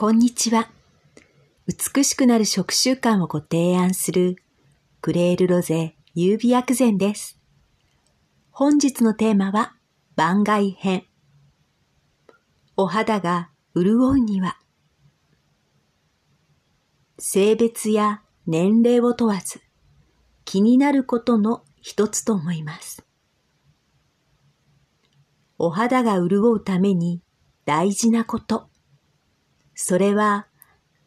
こんにちは。美しくなる食習慣をご提案するクレールロゼ優美薬膳です。本日のテーマは番外編。お肌が潤うには性別や年齢を問わず気になることの一つと思います。お肌が潤うために大事なこと。それは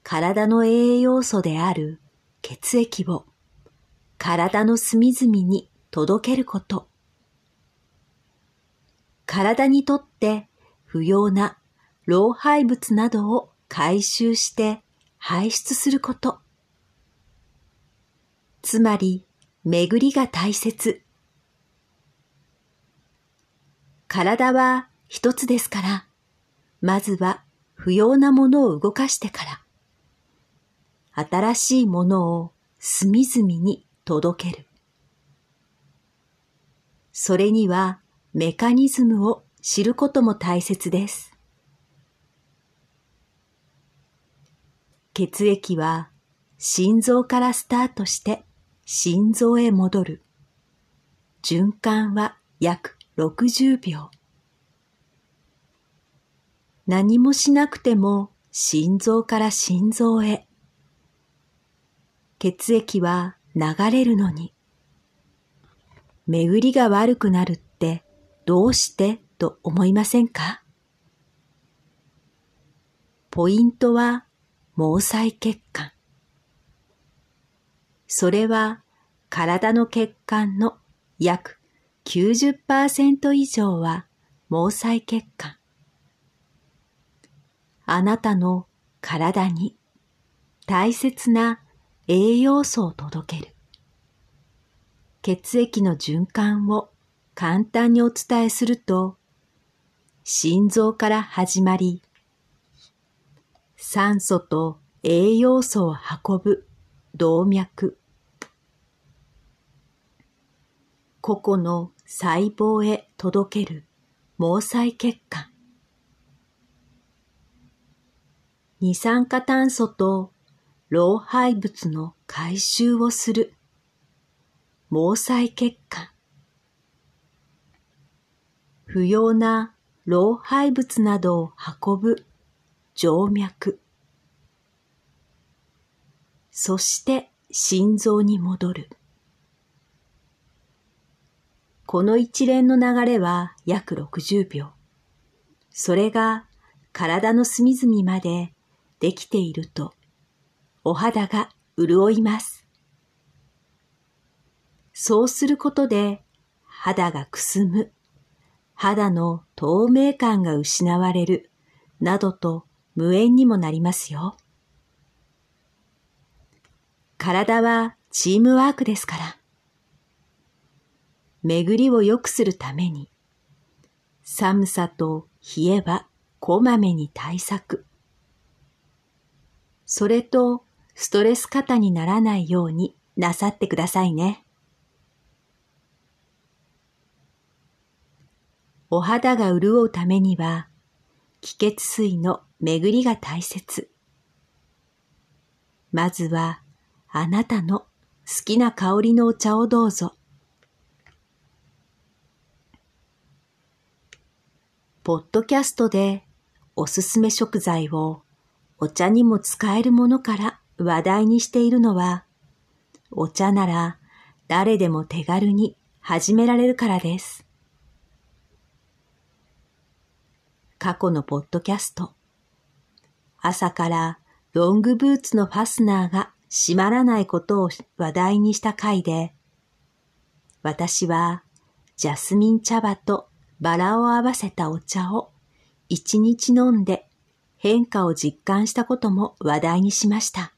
体の栄養素である血液を体の隅々に届けること。体にとって不要な老廃物などを回収して排出すること。つまり、巡りが大切。体は一つですから、まずは不要なものを動かしてから、新しいものを隅々に届ける。それにはメカニズムを知ることも大切です。血液は心臓からスタートして心臓へ戻る。循環は約60秒。何もしなくても心臓から心臓へ。血液は流れるのに。巡りが悪くなるってどうしてと思いませんか？ポイントは毛細血管。それは体の血管の約90%以上は毛細血管。あなたの体に大切な栄養素を届ける。血液の循環を簡単にお伝えすると、心臓から始まり、酸素と栄養素を運ぶ動脈。個々の細胞へ届ける毛細血管。二酸化炭素と老廃物の回収をする毛細血管。不要な老廃物などを運ぶ静脈。そして心臓に戻る。この一連の流れは約60秒。それが体の隅々までできていると、お肌が潤います。そうすることで肌がくすむ、肌の透明感が失われる、などと無縁にもなりますよ。体はチームワークですから。巡りを良くするために、寒さと冷えはこまめに対策。それとストレス過にならないようになさってくださいね。お肌が潤うためには、気血水の巡りが大切。まずは、あなたの好きな香りのお茶をどうぞ。ポッドキャストでおすすめ食材をお茶にも使えるものから話題にしているのは、お茶なら誰でも手軽に始められるからです。過去のポッドキャスト。朝からロングブーツのファスナーが閉まらないことを話題にした回で、私はジャスミン茶葉とバラを合わせたお茶を一日飲んで変化を実感したことも話題にしました。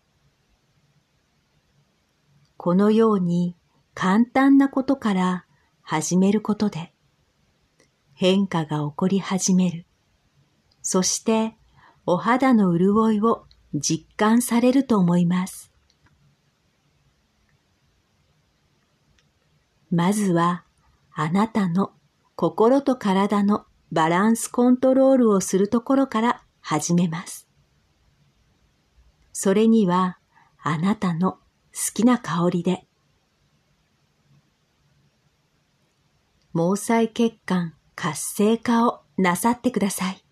このように簡単なことから始めることで変化が起こり始める。そしてお肌の潤いを実感されると思います。まずはあなたの心と体のバランスコントロールをするところから始めます。それにはあなたの好きな香りで、毛細血管活性化をなさってください。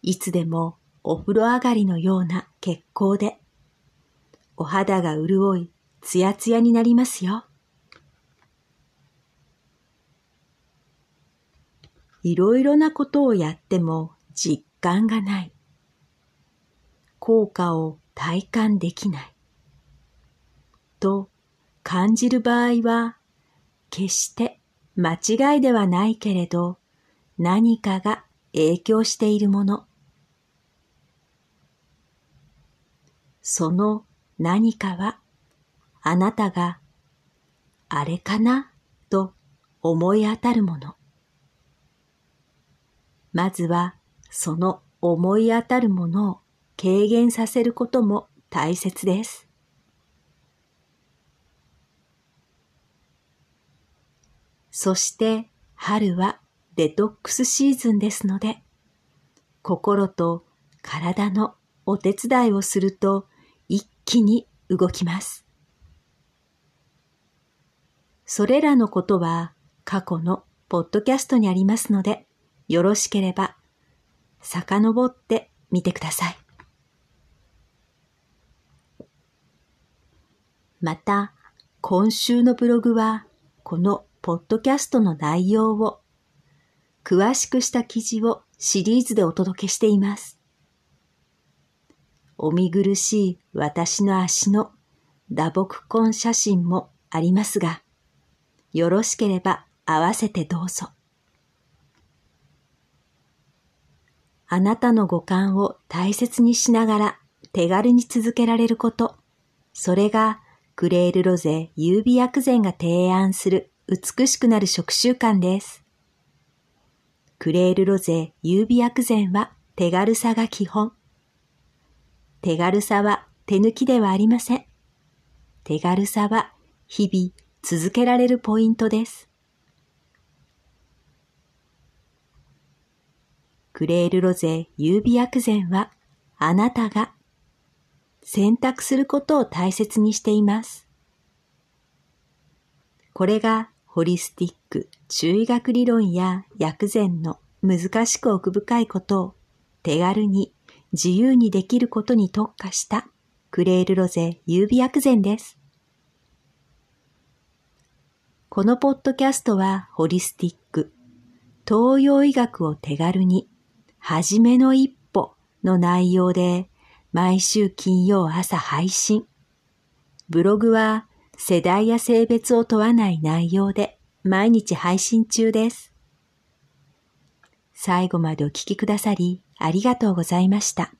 いつでもお風呂上がりのような血行で、お肌が潤い、ツヤツヤになりますよ。いろいろなことをやっても実感がない。効果を体感できない。と感じる場合は、決して間違いではないけれど、何かが影響しているもの。その何かは、あなたが、あれかなと思い当たるもの。まずは、その思い当たるものを軽減させることも大切です。そして春はデトックスシーズンですので、心と体のお手伝いをすると一気に動きます。それらのことは過去のポッドキャストにありますので、よろしければ遡ってみてください。また、今週のブログは、このポッドキャストの内容を、詳しくした記事をシリーズでお届けしています。お見苦しい私の足の打撲痕写真もありますが、よろしければ合わせてどうぞ。あなたの五感を大切にしながら手軽に続けられること、それがクレールロゼ優美薬膳が提案する美しくなる食習慣です。クレールロゼ優美薬膳は手軽さが基本。手軽さは手抜きではありません。手軽さは日々続けられるポイントです。クレールロゼ優美薬膳はあなたが選択することを大切にしています。これがホリスティック中医学理論や薬膳の難しく奥深いことを手軽に自由にできることに特化したクレールロゼ優美薬膳です。このポッドキャストはホリスティック、東洋医学を手軽に、はじめの一歩の内容で毎週金曜朝配信。ブログは世代や性別を問わない内容で毎日配信中です。最後までお聞きくださりありがとうございました。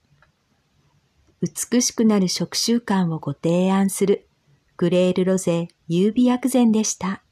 美しくなる食習慣をご提案するグレールロゼ優美薬膳でした。